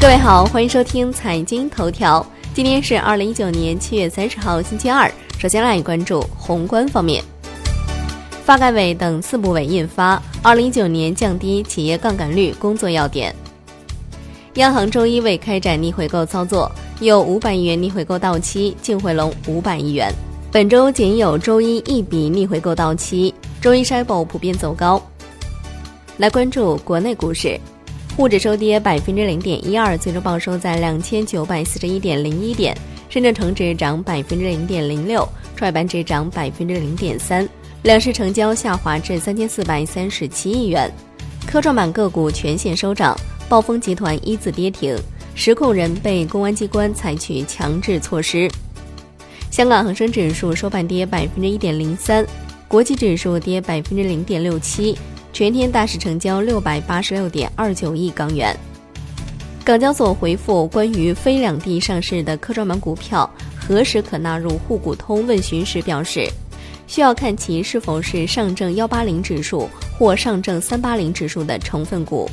各位好，欢迎收听财经头条。今天是二零一九年七月三十号，星期二。首先来关注宏观方面，发改委等四部委印发《二零一九年降低企业杠杆率工作要点》。央行周一未开展逆回购操作，有五百亿元逆回购到期，净回笼五百亿元。本周仅有周一一笔逆回购到期，周一筛 h 普遍走高。来关注国内股市。沪指收跌百分之零点一二，最终报收在两千九百四十一点零一点。深圳成指涨百分之零点零六，创业板指涨百分之零点三。两市成交下滑至三千四百三十七亿元。科创板个股全线收涨，暴风集团一字跌停，实控人被公安机关采取强制措施。香港恒生指数收盘跌百分之一点零三，国际指数跌百分之零点六七。全天大市成交六百八十六点二九亿港元。港交所回复关于非两地上市的科创板股票何时可纳入沪股通问询时表示，需要看其是否是上证幺八零指数或上证三八零指数的成分股。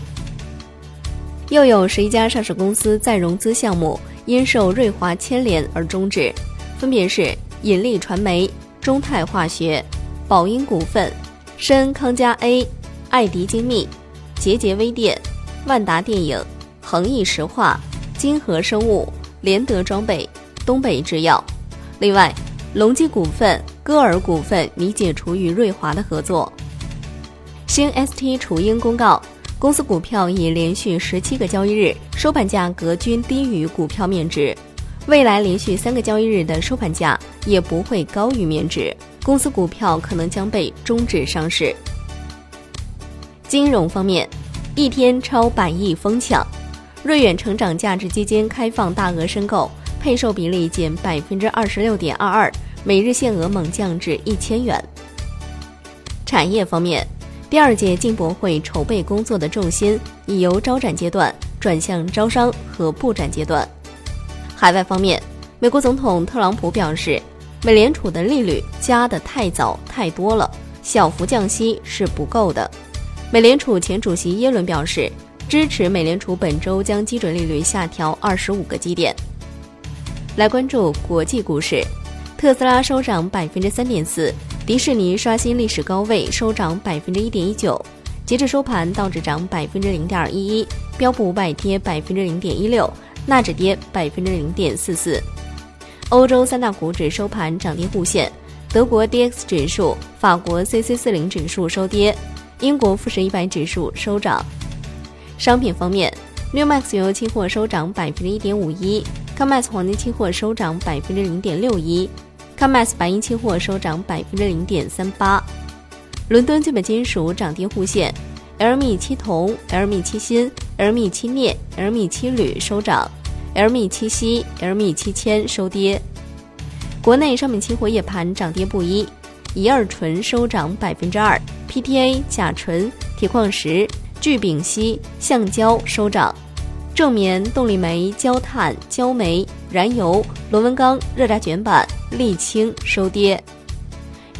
又有十一家上市公司再融资项目因受瑞华牵连而终止，分别是引力传媒、中泰化学、宝英股份、深康佳 A。爱迪精密、捷捷微电、万达电影、恒逸石化、金河生物、联德装备、东北制药。另外，隆基股份、歌尔股份拟解除与瑞华的合作。新 ST 雏鹰公告，公司股票已连续十七个交易日收盘价格均低于股票面值，未来连续三个交易日的收盘价也不会高于面值，公司股票可能将被终止上市。金融方面，一天超百亿疯抢，瑞远成长价值基金开放大额申购，配售比例减百分之二十六点二二，每日限额猛降至一千元。产业方面，第二届进博会筹备工作的重心已由招展阶段转向招商和布展阶段。海外方面，美国总统特朗普表示，美联储的利率加的太早太多了，小幅降息是不够的。美联储前主席耶伦表示，支持美联储本周将基准利率下调二十五个基点。来关注国际股市，特斯拉收涨百分之三点四，迪士尼刷新历史高位，收涨百分之一点一九。截至收盘，道指涨百分之零点一一，标普五百跌百分之零点一六，纳指跌百分之零点四四。欧洲三大股指收盘涨跌互现，德国 D X 指数、法国 C C 四零指数收跌。英国富时一百指数收涨。商品方面，New Max 原油期货收涨百分之一点五一，Comex 黄金期货收涨百分之零点六一，Comex 白银期货收涨百分之零点三八。伦敦基本金属涨跌互现，LME 七铜、LME 七锌、LME 七镍、LME 七铝收涨，LME 七锡、LME 七铅收跌。国内商品期货夜盘涨跌不一，乙二醇收涨百分之二。PTA、甲醇、铁矿石、聚丙烯、橡胶收涨，正棉、动力煤、焦炭、焦煤、燃油、螺纹钢、热轧卷板、沥青收跌。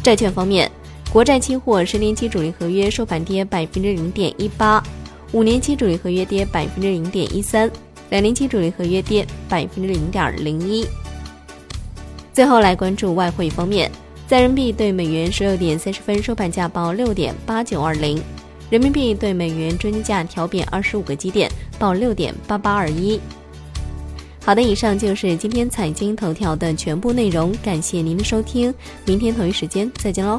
债券方面，国债期货十年期主力合约收盘跌百分之零点一八，五年期主力合约跌百分之零点一三，两年期主力合约跌百分之零点零一。最后来关注外汇方面。在人民币对美元十六点三十分收盘价报六点八九二零，人民币对美元中间价调贬二十五个基点，报六点八八二一。好的，以上就是今天财经头条的全部内容，感谢您的收听，明天同一时间再见喽。